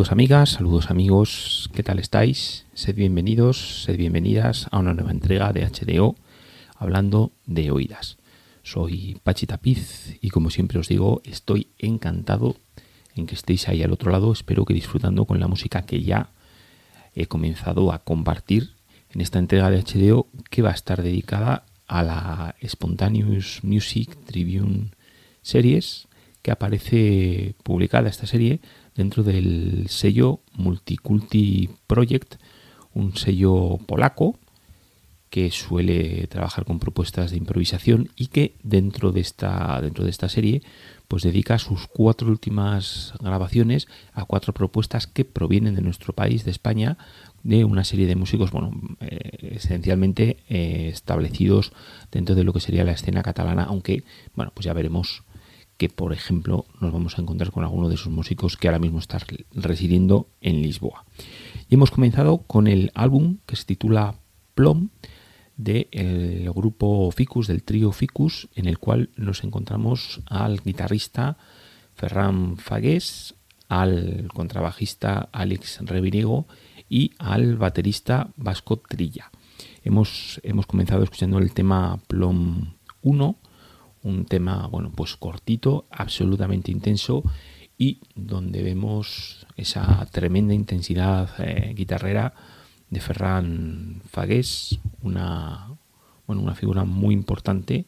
Saludos amigas, saludos amigos, ¿qué tal estáis? Sed bienvenidos, sed bienvenidas a una nueva entrega de HDO hablando de oídas. Soy Pachi Tapiz y como siempre os digo, estoy encantado en que estéis ahí al otro lado. Espero que disfrutando con la música que ya he comenzado a compartir en esta entrega de HDO que va a estar dedicada a la Spontaneous Music Tribune Series que aparece publicada esta serie dentro del sello Multiculti Project, un sello polaco que suele trabajar con propuestas de improvisación y que dentro de esta, dentro de esta serie pues dedica sus cuatro últimas grabaciones a cuatro propuestas que provienen de nuestro país, de España, de una serie de músicos, bueno, eh, esencialmente eh, establecidos dentro de lo que sería la escena catalana, aunque, bueno, pues ya veremos que, por ejemplo, nos vamos a encontrar con alguno de esos músicos que ahora mismo están residiendo en Lisboa. Y hemos comenzado con el álbum que se titula Plom del grupo Ficus, del trío Ficus, en el cual nos encontramos al guitarrista Ferran Fagués, al contrabajista Alex Reviriego y al baterista Vasco Trilla. Hemos, hemos comenzado escuchando el tema Plom 1 un tema, bueno, pues cortito, absolutamente intenso y donde vemos esa tremenda intensidad eh, guitarrera de Ferran Fagués, una, bueno, una figura muy importante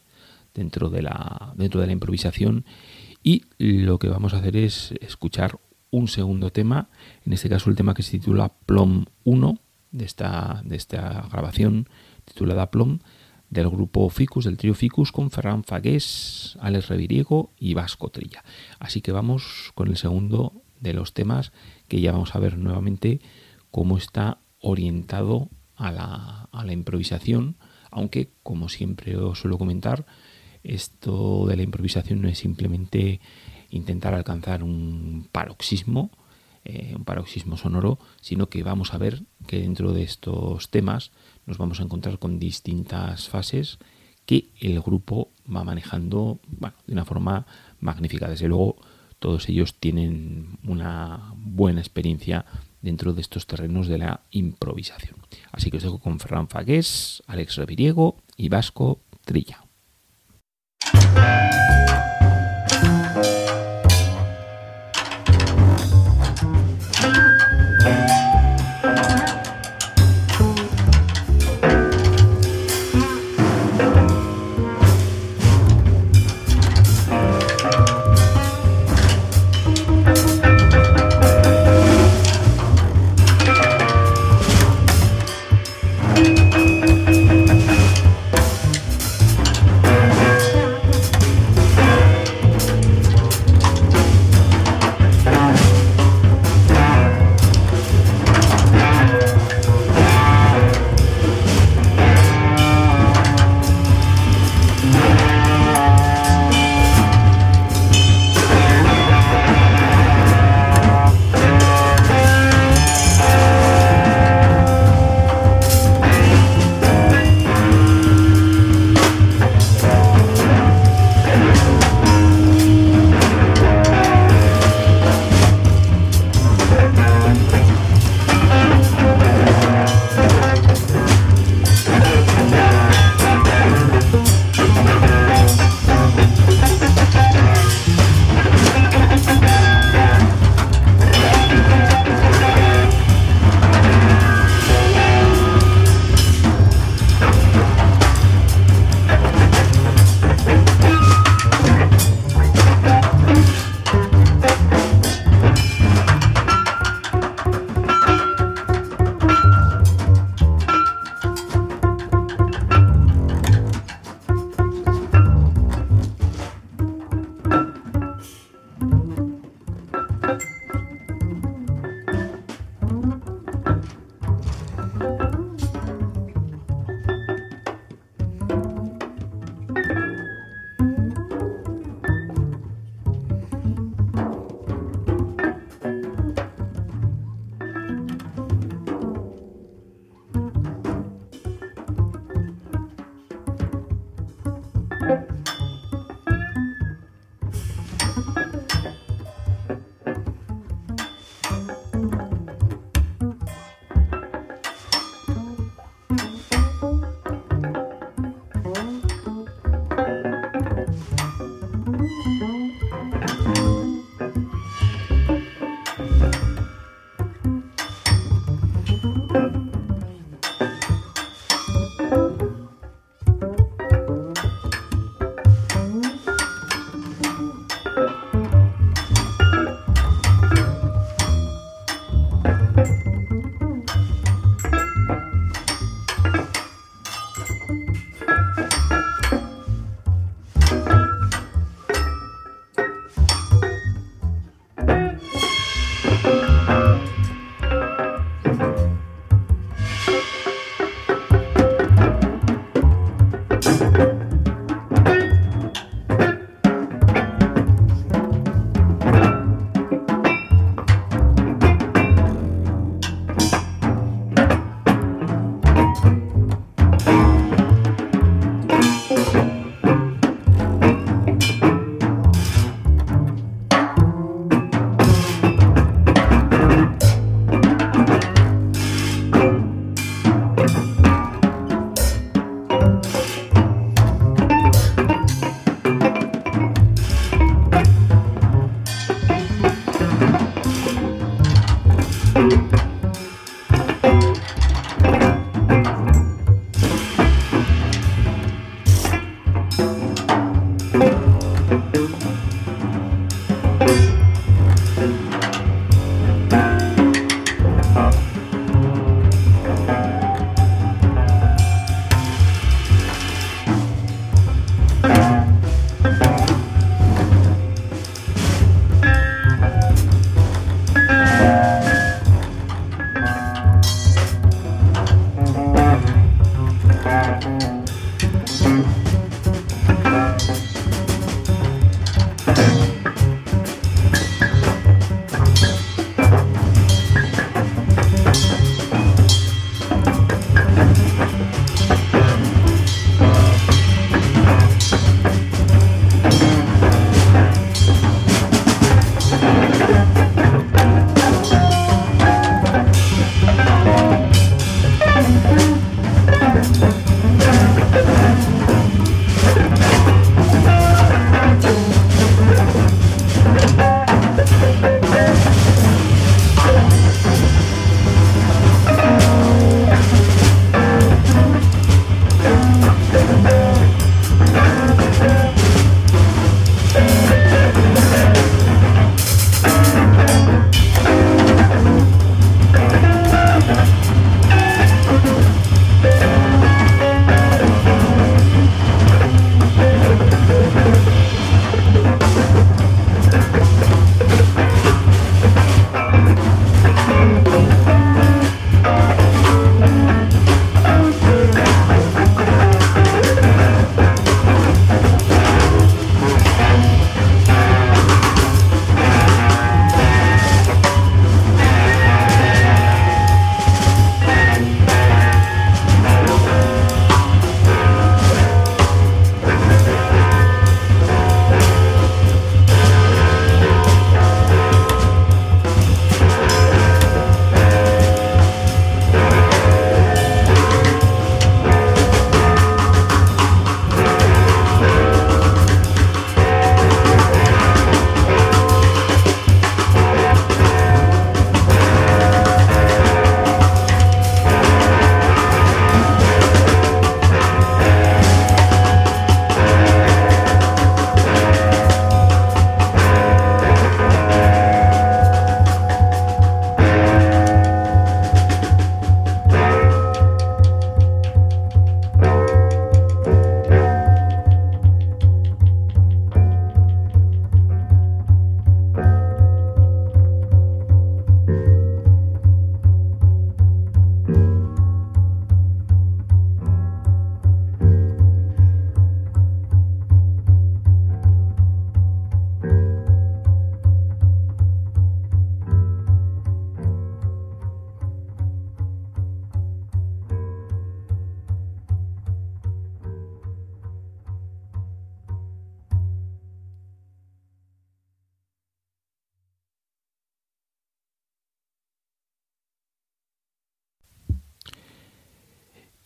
dentro de, la, dentro de la improvisación. Y lo que vamos a hacer es escuchar un segundo tema, en este caso el tema que se titula Plom 1 de esta, de esta grabación titulada Plom, del grupo Ficus, del trío Ficus, con Ferran Fagués, Alex Reviriego y Vasco Trilla. Así que vamos con el segundo de los temas que ya vamos a ver nuevamente cómo está orientado a la, a la improvisación, aunque como siempre os suelo comentar, esto de la improvisación no es simplemente intentar alcanzar un paroxismo, eh, un paroxismo sonoro, sino que vamos a ver que dentro de estos temas nos vamos a encontrar con distintas fases que el grupo va manejando de una forma magnífica. Desde luego, todos ellos tienen una buena experiencia dentro de estos terrenos de la improvisación. Así que os dejo con Ferran Fagués, Alex Reviriego y Vasco Trilla.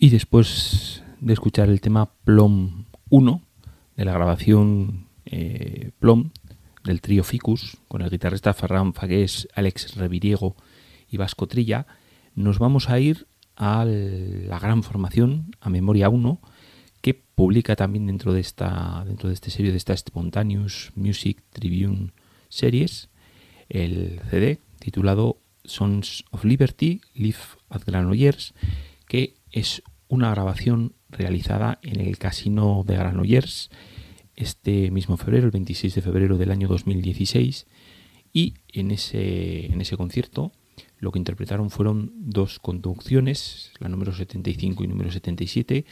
Y después de escuchar el tema Plom 1 de la grabación eh, Plom del trío Ficus con el guitarrista Ferran Fagués, Alex Reviriego y Vasco Trilla, nos vamos a ir a la gran formación, a Memoria 1, que publica también dentro de esta dentro de este serie de esta Spontaneous Music Tribune Series el CD titulado Sons of Liberty Live at Granollers que es una grabación realizada en el Casino de Granollers este mismo febrero, el 26 de febrero del año 2016, y en ese, en ese concierto lo que interpretaron fueron dos conducciones, la número 75 y número 77,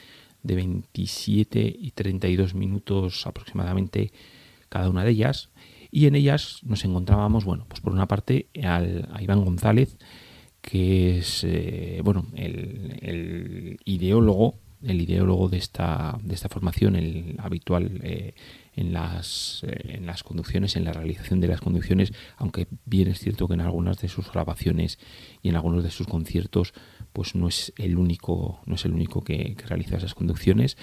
de 27 y 32 minutos aproximadamente cada una de ellas, y en ellas nos encontrábamos, bueno, pues por una parte a Iván González, que es eh, bueno el, ideólogo el ideólogo de esta de esta formación el habitual eh, en las eh, en las conducciones en la realización de las conducciones aunque bien es cierto que en algunas de sus grabaciones y en algunos de sus conciertos pues no es el único no es el único que, realiza esas conducciones.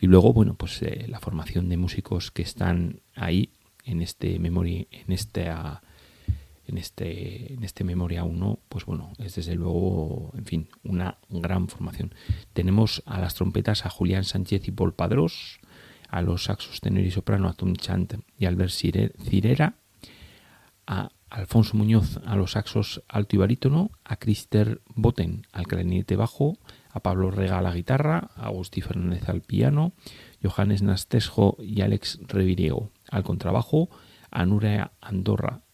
Y luego bueno pues la formación de músicos que están ahí en este memory en esta en este, en este Memoria 1, pues bueno, es desde luego, en fin, una gran formación. Tenemos a las trompetas a Julián Sánchez y Paul Padros, a los saxos tenor y soprano a Tom Chant y Albert Cirera, a Alfonso Muñoz a los saxos alto y barítono, a Crister Boten al clarinete bajo, a Pablo Rega a la guitarra, a Agustí Fernández al piano, Johannes Nastesjo y Alex Reviriego al contrabajo, a Nuria Andorra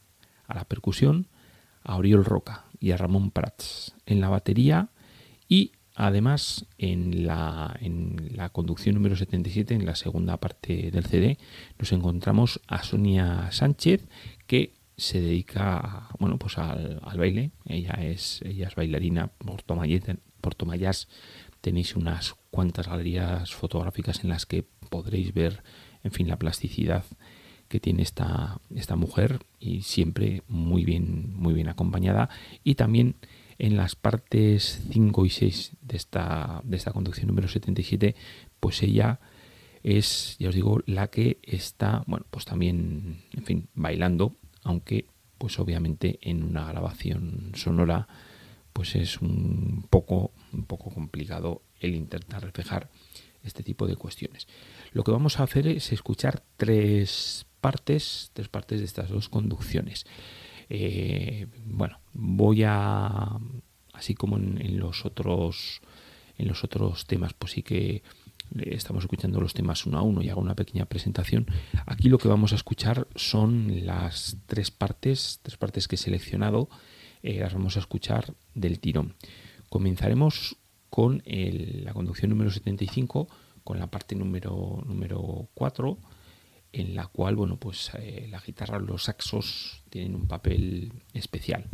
a la percusión, a Oriol Roca y a Ramón Prats en la batería y Además, en la, en la conducción número 77, en la segunda parte del CD, nos encontramos a Sonia Sánchez, que se dedica bueno, pues al, baile. Ella es, ella es bailarina por Tomayas. Tenéis unas cuantas galerías fotográficas en las que podréis ver, en fin, la plasticidad que tiene esta, esta mujer y siempre muy bien, muy bien acompañada. Y también en las partes 5 y 6 de esta, de esta conducción número 77, pues ella es, ya os digo, la que está, bueno, pues también, en fin, bailando, aunque pues obviamente en una grabación sonora pues es un poco, un poco complicado el intentar reflejar este tipo de cuestiones. Lo que vamos a hacer es escuchar tres partes, tres partes de estas dos conducciones. Eh, bueno, voy a, así como en, los otros, en los otros temas, pues sí que estamos escuchando los temas uno a uno y hago una pequeña presentación. Aquí lo que vamos a escuchar son las tres partes, tres partes que he seleccionado, eh, las vamos a escuchar del tirón. Comenzaremos con la conducción número 75, con la parte número, número 4, en la cual, bueno, pues eh, la guitarra, los saxos tienen un papel especial.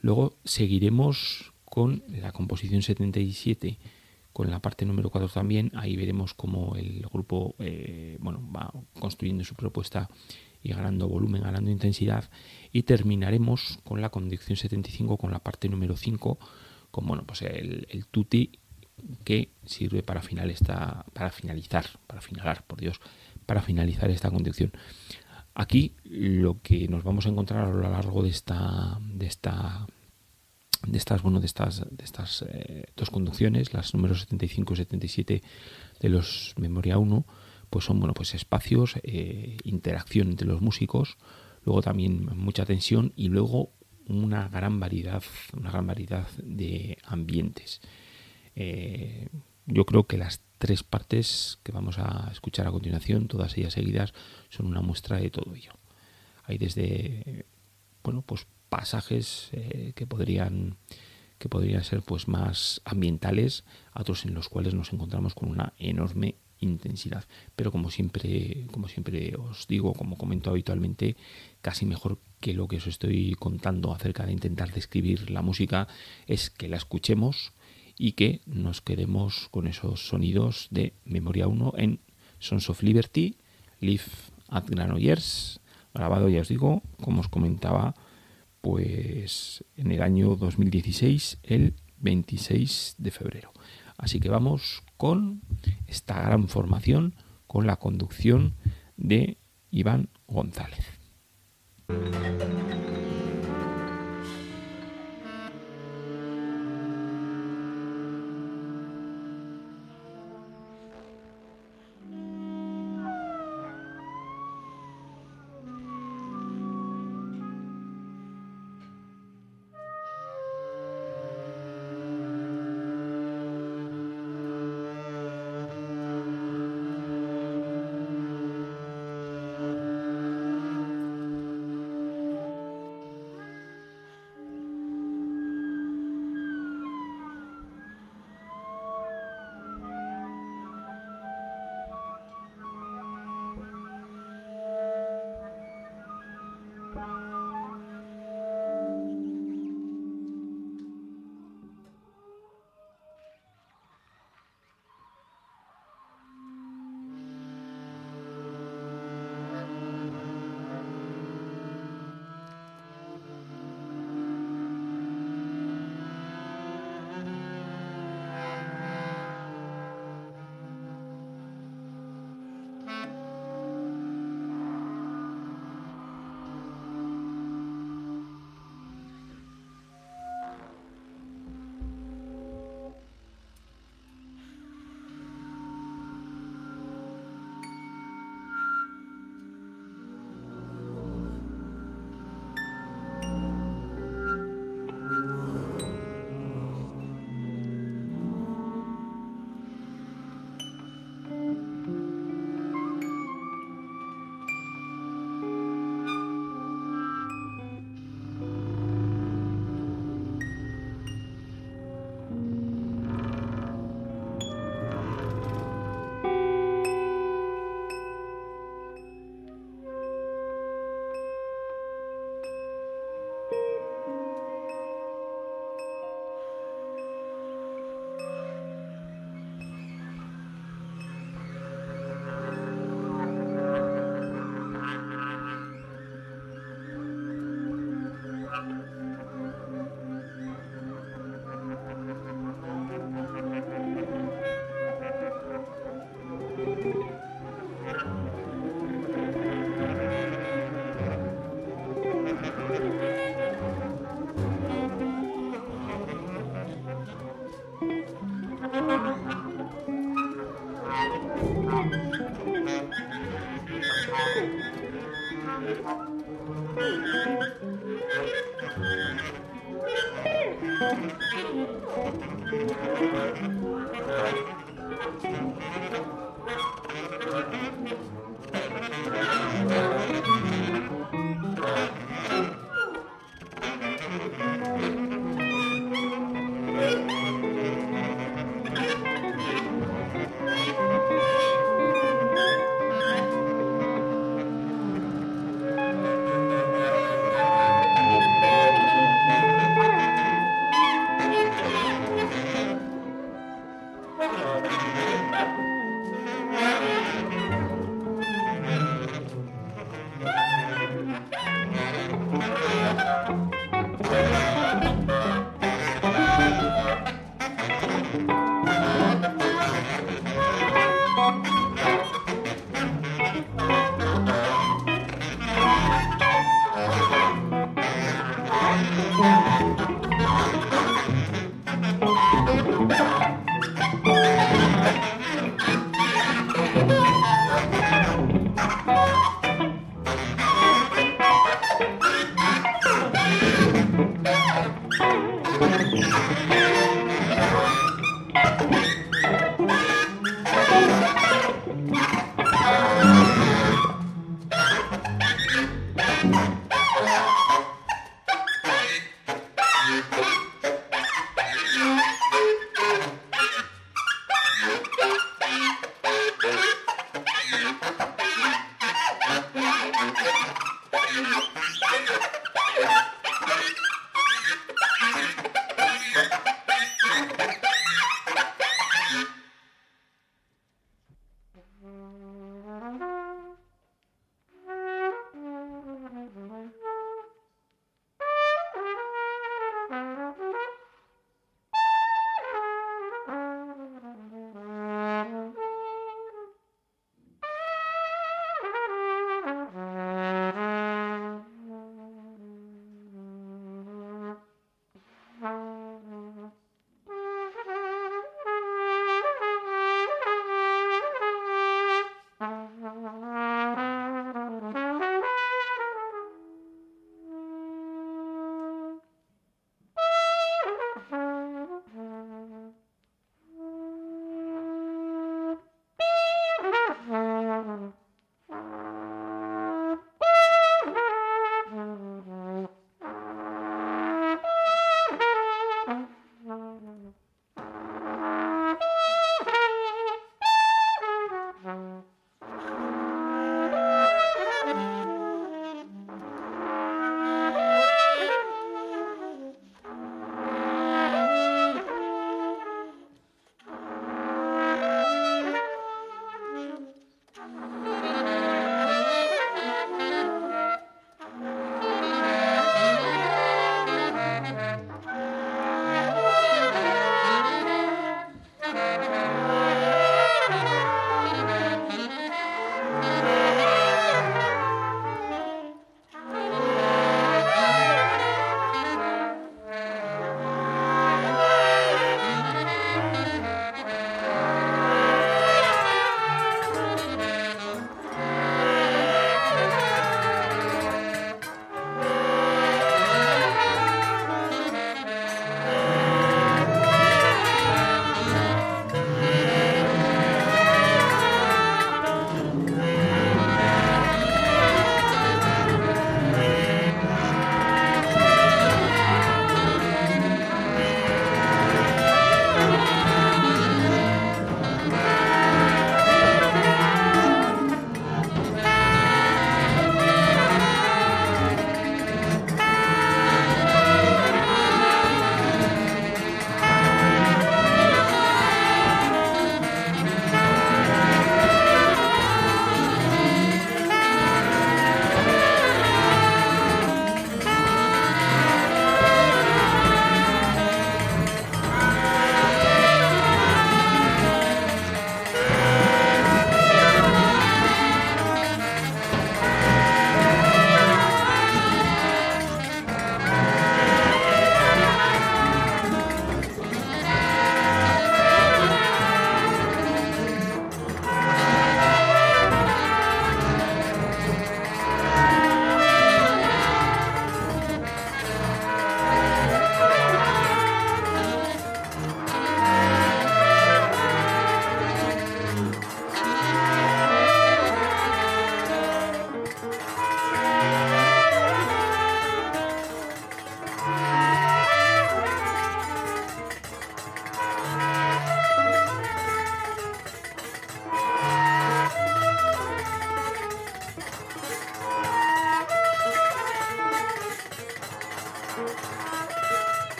Luego seguiremos con la composición 77, con la parte número 4 también. Ahí veremos cómo el grupo eh, bueno, va construyendo su propuesta y ganando volumen, ganando intensidad. Y terminaremos con la conducción 75, con la parte número 5, con bueno, pues el, el tutti que sirve para, final esta, para finalizar, para finalar, por Dios, para finalizar esta conducción. Aquí lo que nos vamos a encontrar a lo largo de esta, de esta de estas, bueno, de estas, de estas eh, dos conducciones, las números 75 y 77 de los Memoria 1, pues son bueno, pues espacios, eh, interacción entre los músicos, luego también mucha tensión y luego una gran variedad, una gran variedad de ambientes. Eh, yo creo que las tres partes que vamos a escuchar a continuación, todas ellas seguidas, son una muestra de todo ello. Hay desde bueno, pues pasajes eh, que podrían que podrían ser pues más ambientales, otros en los cuales nos encontramos con una enorme intensidad. Pero como siempre, como siempre os digo, como comento habitualmente, casi mejor que lo que os estoy contando acerca de intentar describir la música es que la escuchemos y que nos quedemos con esos sonidos de Memoria 1 en Sons of Liberty, Live at Granollers, grabado, ya os digo, como os comentaba, pues en el año 2016, el 26 de febrero. Así que vamos con esta gran formación, con la conducción de Iván González.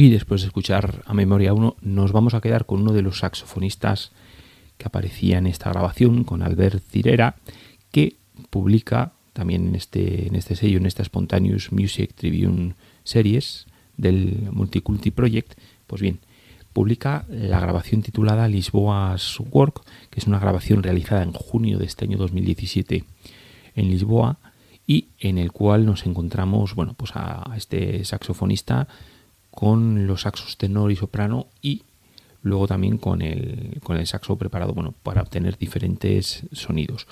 Y después de escuchar a Memoria 1, nos vamos a quedar con uno de los saxofonistas que aparecía en esta grabación, con Albert Cirera, que publica también en este, en este sello, en esta Spontaneous Music Tribune Series del Multiculti Project, pues bien, publica la grabación titulada Lisboa's Work, que es una grabación realizada en junio de este año 2017 en Lisboa y en el cual nos encontramos, bueno, pues a este saxofonista con los saxos tenor y soprano y luego también con el, con el saxo preparado bueno, para obtener diferentes sonidos.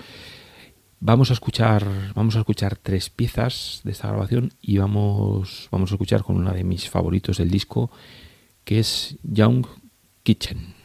Vamos a escuchar, vamos a escuchar tres piezas de esta grabación y vamos, vamos a escuchar con una de mis favoritos del disco, que es Young Kitchen.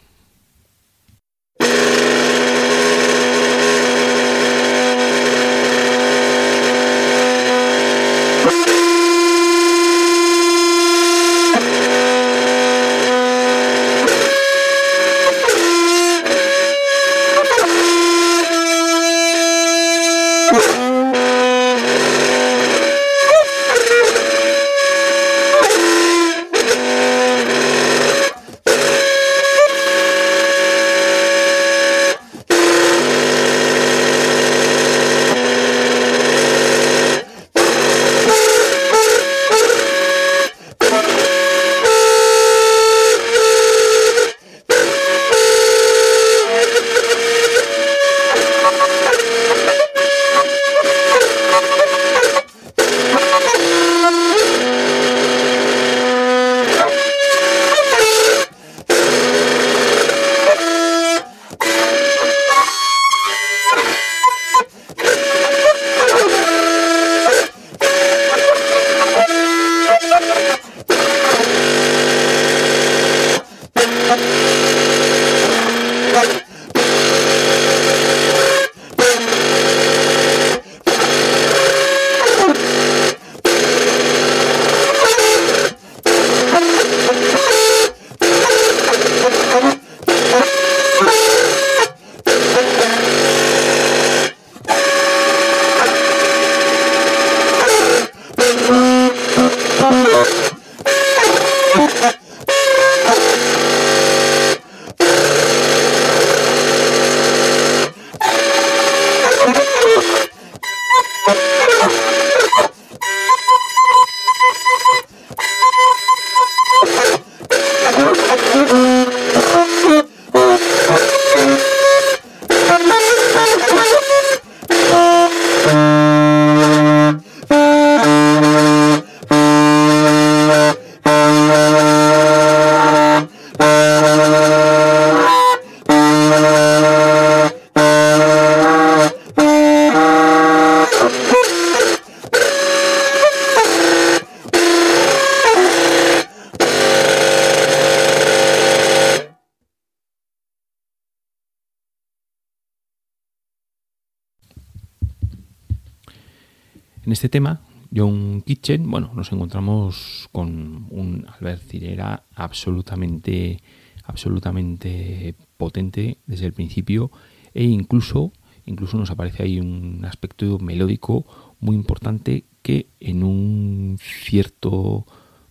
En este tema, John Kitchen, bueno, nos encontramos con un Albert Cirera absolutamente, absolutamente potente desde el principio e incluso, incluso nos aparece ahí un aspecto melódico muy importante que en un cierto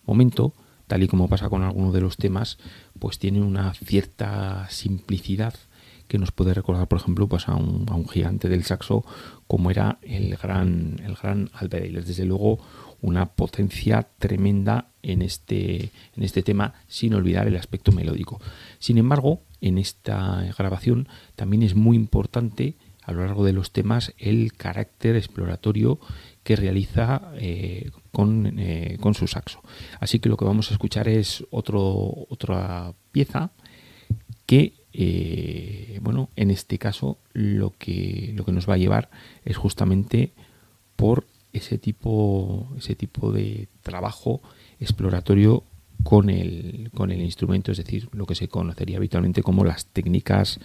momento, tal y como pasa con algunos de los temas, pues tiene una cierta simplicidad que nos puede recordar, por ejemplo, pues a un, gigante del saxo como era el gran, el gran Albert. Desde luego, una potencia tremenda en este, en este tema, sin olvidar el aspecto melódico. Sin embargo, en esta grabación también es muy importante a lo largo de los temas el carácter exploratorio que realiza eh, con, eh, con, su saxo. Así que lo que vamos a escuchar es otro, otra pieza que eh, bueno, en este caso lo que, lo que nos va a llevar es justamente por ese tipo, ese tipo de trabajo exploratorio con el, con el instrumento, es decir, lo que se conocería habitualmente como las técnicas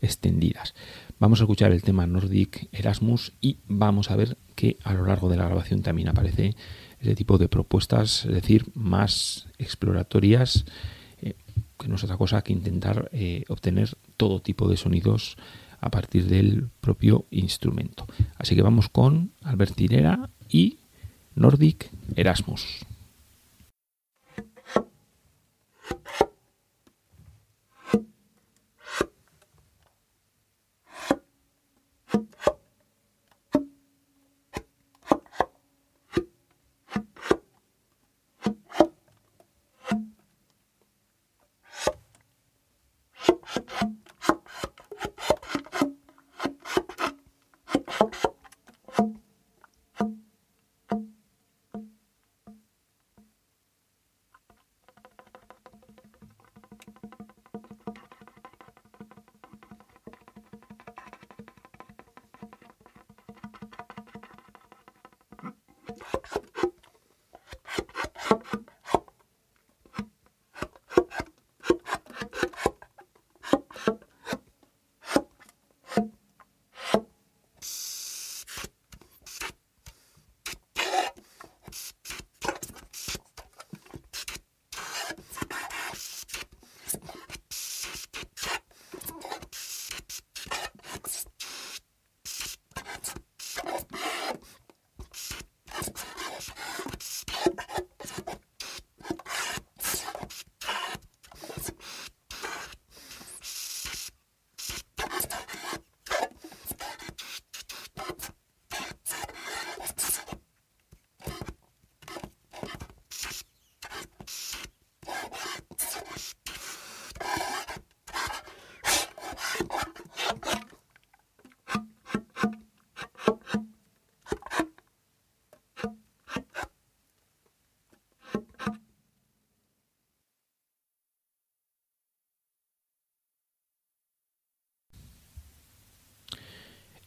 extendidas. Vamos a escuchar el tema Nordic Erasmus y vamos a ver que a lo largo de la grabación también aparece ese tipo de propuestas, es decir, más exploratorias que no es otra cosa que intentar eh, obtener todo tipo de sonidos a partir del propio instrumento. Así que vamos con Albert Tirera y Nordic Erasmus.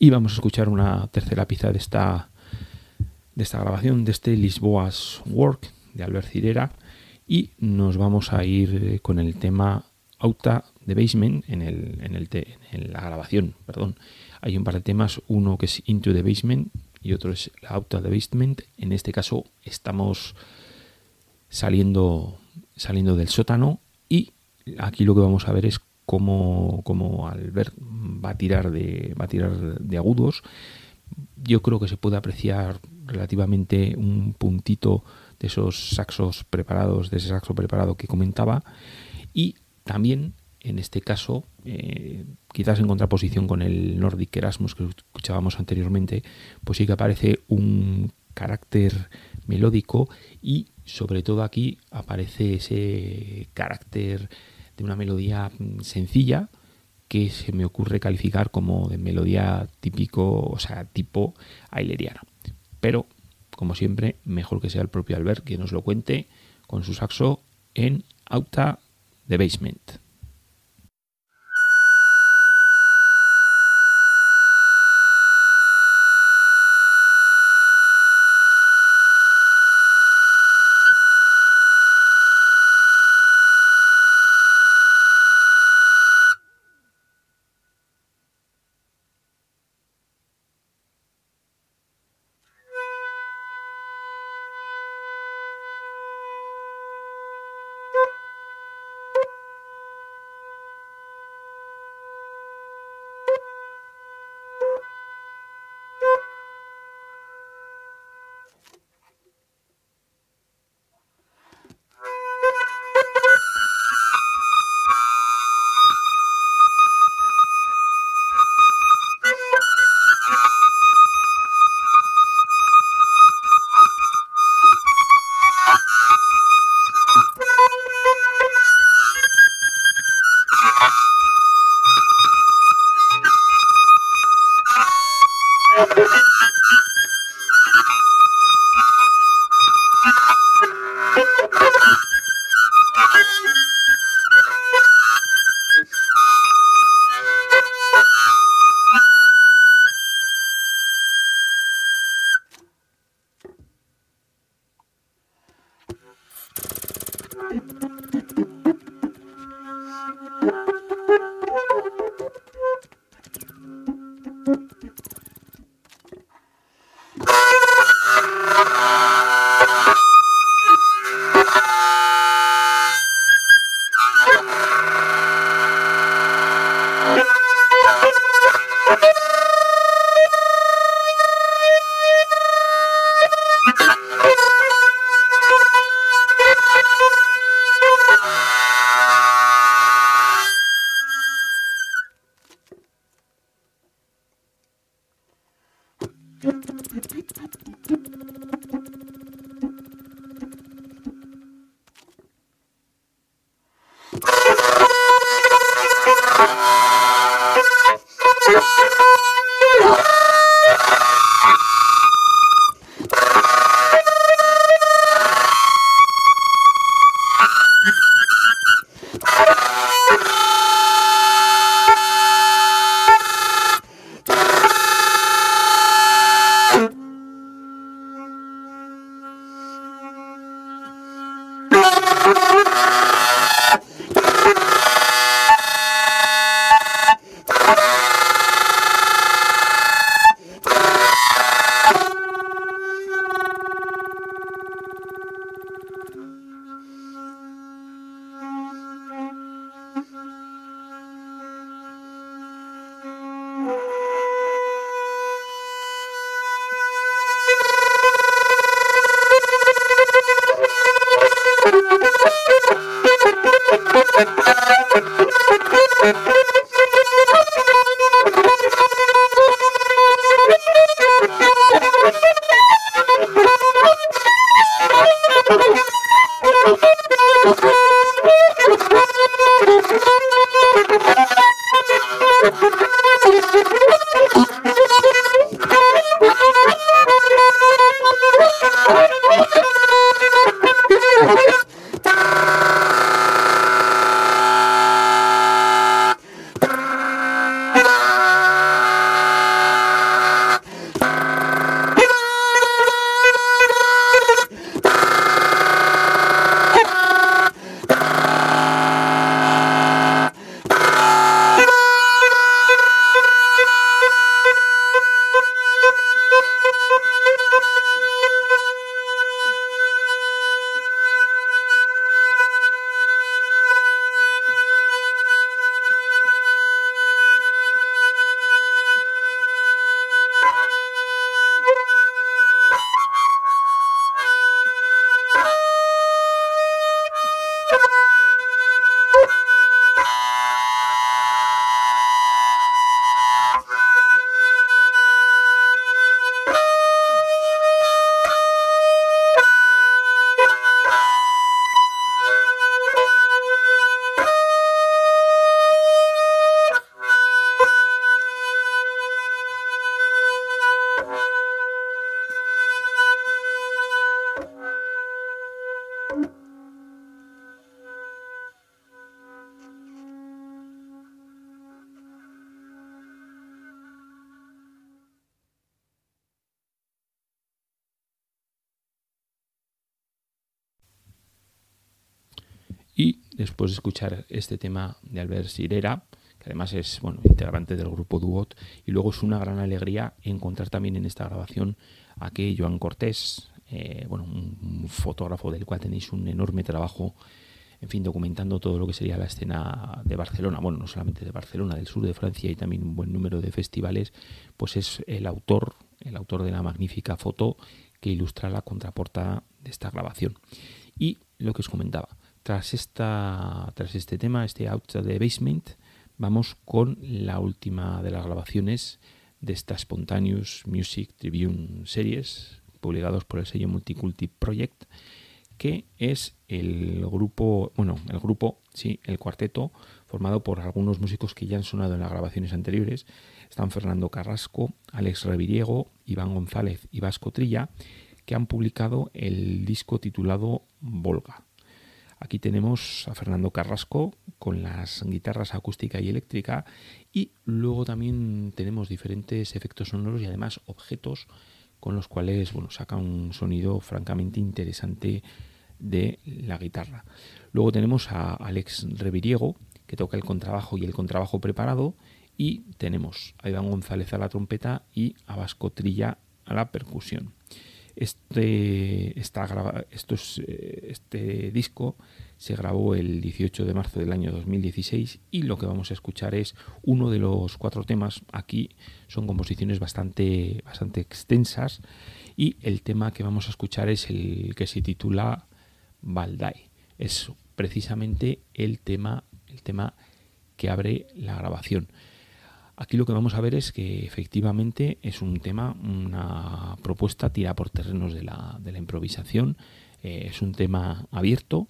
Y vamos a escuchar una tercera pieza de esta, de esta grabación, de este Lisboa's Work de Albert Cirera. Y nos vamos a ir eh, con el tema Auta de Basement en, el, en, el la grabación. Perdón. Hay un par de temas, uno que es Into the Basement y otro es la Auta de Basement. En este caso estamos saliendo, saliendo del sótano y aquí lo que vamos a ver es cómo, cómo Albert va a tirar de, va a tirar de agudos. Yo creo que se puede apreciar relativamente un puntito de esos saxos preparados, de ese saxo preparado que comentaba. Y también, en este caso, eh, quizás en contraposición con el Nordic Erasmus que escuchábamos anteriormente, pues sí que aparece un carácter melódico y sobre todo aquí aparece ese carácter de una melodía mm, sencilla, que se me ocurre calificar como de melodía típico, o sea, tipo aileriana. Pero, como siempre, mejor que sea el propio Albert que nos lo cuente con su saxo en Auta de Basement. Después de escuchar este tema de Albert Sirera, que además es bueno, integrante del grupo Duot, y luego es una gran alegría encontrar también en esta grabación a que Joan Cortés, eh, bueno, un, fotógrafo del cual tenéis un enorme trabajo, en fin, documentando todo lo que sería la escena de Barcelona, bueno, no solamente de Barcelona, del sur de Francia y también un buen número de festivales, pues es el autor, el autor de la magnífica foto que ilustra la contraportada de esta grabación. Y lo que os comentaba, tras, esta, tras este tema, este Out the Basement, vamos con la última de las grabaciones de esta Spontaneous Music Tribune Series, publicados por el sello Multiculti Project, que es el grupo, bueno, el grupo, sí, el cuarteto, formado por algunos músicos que ya han sonado en las grabaciones anteriores. Están Fernando Carrasco, Alex Reviriego, Iván González y Vasco Trilla, que han publicado el disco titulado Volga. Aquí tenemos a Fernando Carrasco con las guitarras acústica y eléctrica y luego también tenemos diferentes efectos sonoros y además objetos con los cuales bueno, saca un sonido francamente interesante de la guitarra. Luego tenemos a Alex Reviriego, que toca el contrabajo y el contrabajo preparado, y tenemos a Iván González a la trompeta y a Vasco Trilla a la percusión. Este, eh, este disco se grabó el 18 de marzo del año 2016 y lo que vamos a escuchar es uno de los cuatro temas. Aquí son composiciones bastante, bastante extensas y el tema que vamos a escuchar es el que se titula Baldai. Es precisamente el tema, el tema que abre la grabación. Aquí lo que vamos a ver es que efectivamente es un tema, una propuesta tira por terrenos de la, improvisación, eh, es un tema abierto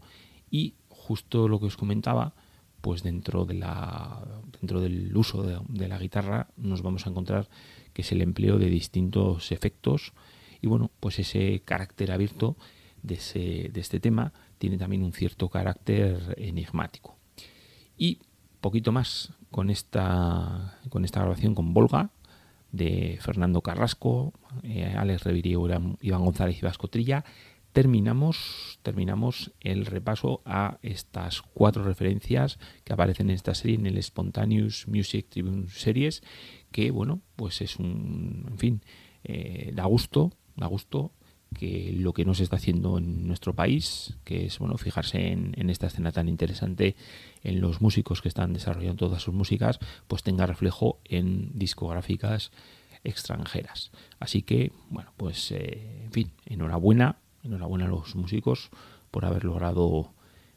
y justo lo que os comentaba, pues dentro, del uso de, la guitarra nos vamos a encontrar que es el empleo de distintos efectos y bueno, pues ese carácter abierto de este tema tiene también un cierto carácter enigmático. Y poquito más con esta, con esta grabación con Volga de Fernando Carrasco, eh, Alex Revirio, Iván González y Vasco Trilla. Terminamos, terminamos el repaso a estas cuatro referencias que aparecen en esta serie en el Spontaneous Music Tribune Series, que bueno, pues es un, en fin, eh, da gusto, da gusto que lo que no se está haciendo en nuestro país, que es bueno fijarse en, esta escena tan interesante, en los músicos que están desarrollando todas sus músicas, pues tenga reflejo en discográficas extranjeras. Así que, bueno, pues eh, en fin, enhorabuena, enhorabuena a los músicos por haber logrado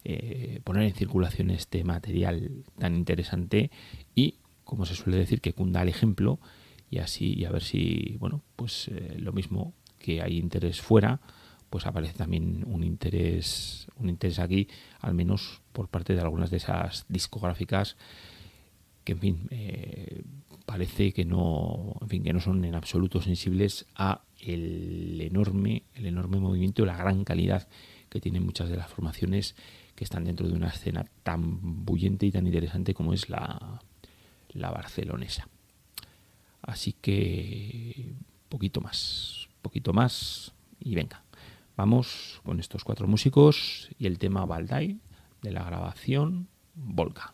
eh, poner en circulación este material tan interesante y, como se suele decir, que cunda el ejemplo y así y a ver si, bueno, pues eh, lo mismo que hay interés fuera, pues aparece también un interés, un interés aquí, al menos por parte de algunas de esas discográficas que, en fin, eh, parece que no, en fin, que no son en absoluto sensibles a el enorme, el enorme movimiento, la gran calidad que tienen muchas de las formaciones que están dentro de una escena tan bullente y tan interesante como es la, la barcelonesa. Así que poquito más poquito más y venga. Vamos con estos cuatro músicos y el tema Baldai de la grabación Volga.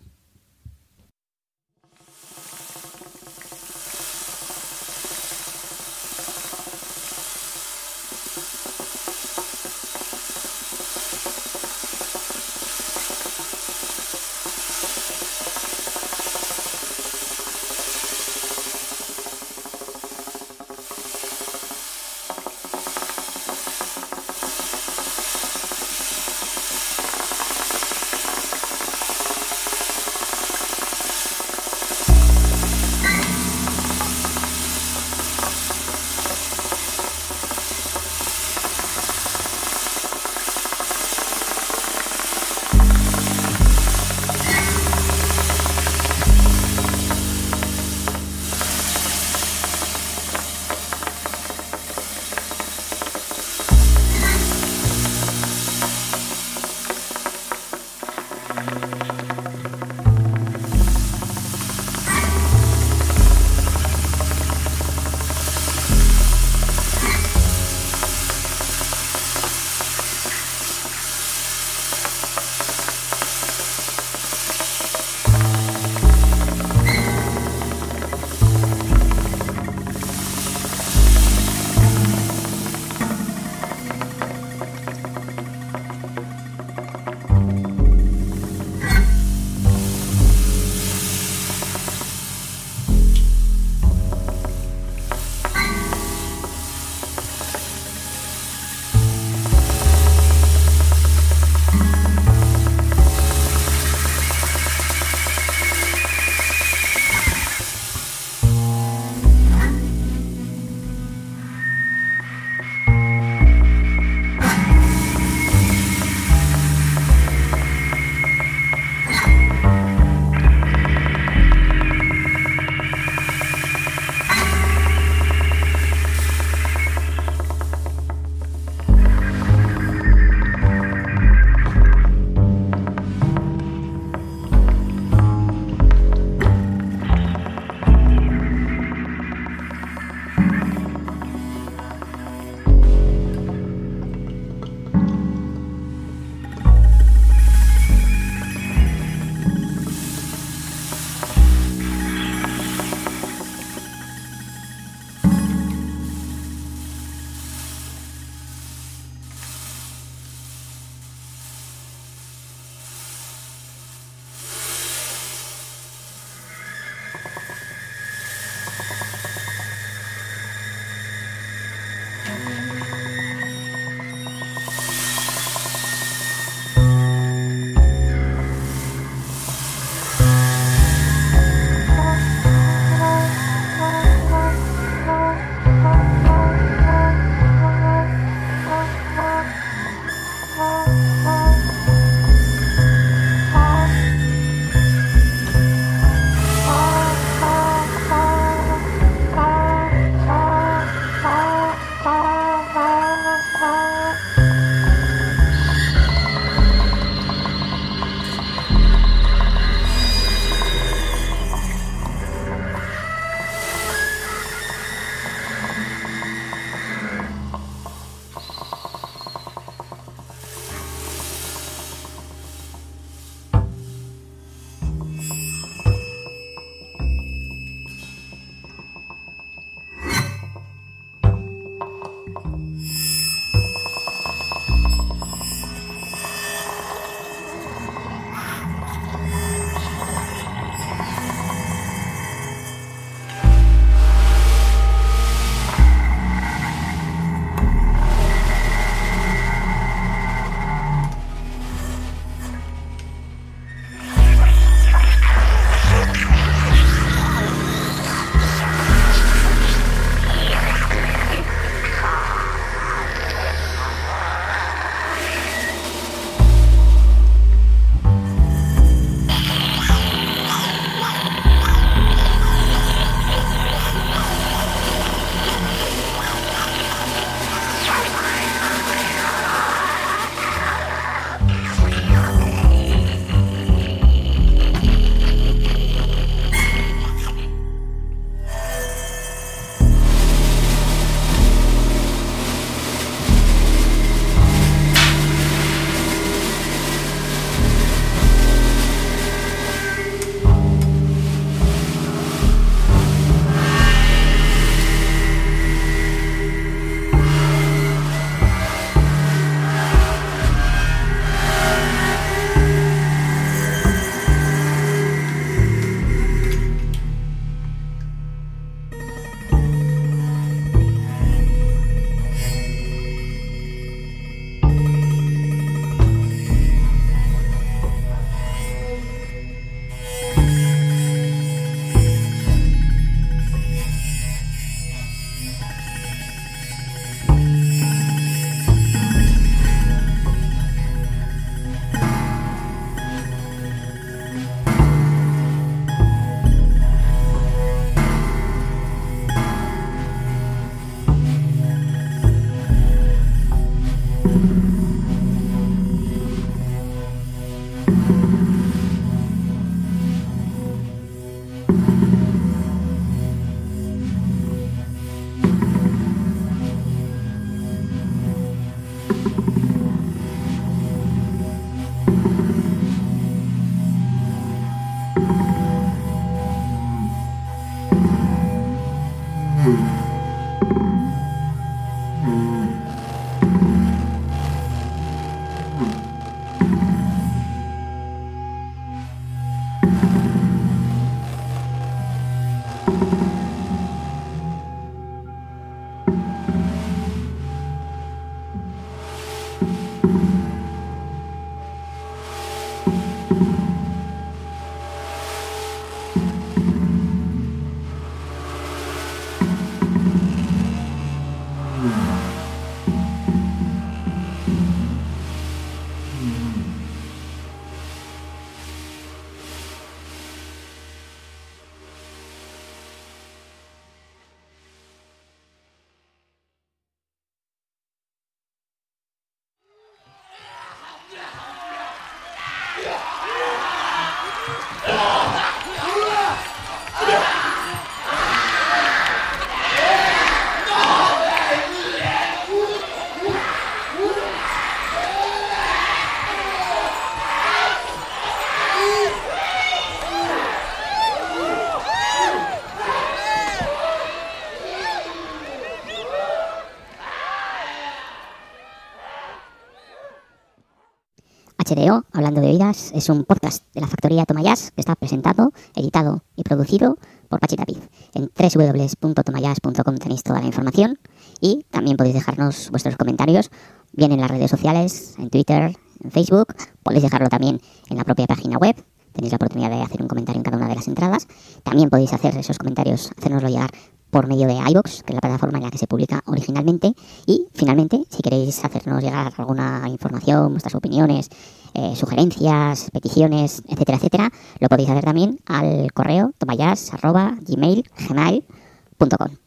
Hablando de oídas, es un podcast de la factoría Tomayas que está presentado, editado y producido por Pachi Tapiz. En www.tomayas.com tenéis toda la información y también podéis dejarnos vuestros comentarios, bien en las redes sociales, en Twitter, en Facebook, podéis dejarlo también en la propia página web. Tenéis la oportunidad de hacer un comentario en cada una de las entradas. También podéis hacer esos comentarios, hacérnoslo llegar por medio de iBox, que es la plataforma en la que se publica originalmente. Y finalmente, si queréis hacernos llegar alguna información, vuestras opiniones, eh, sugerencias, peticiones, etcétera, etcétera, lo podéis hacer también al correo tomayas.gmail.com.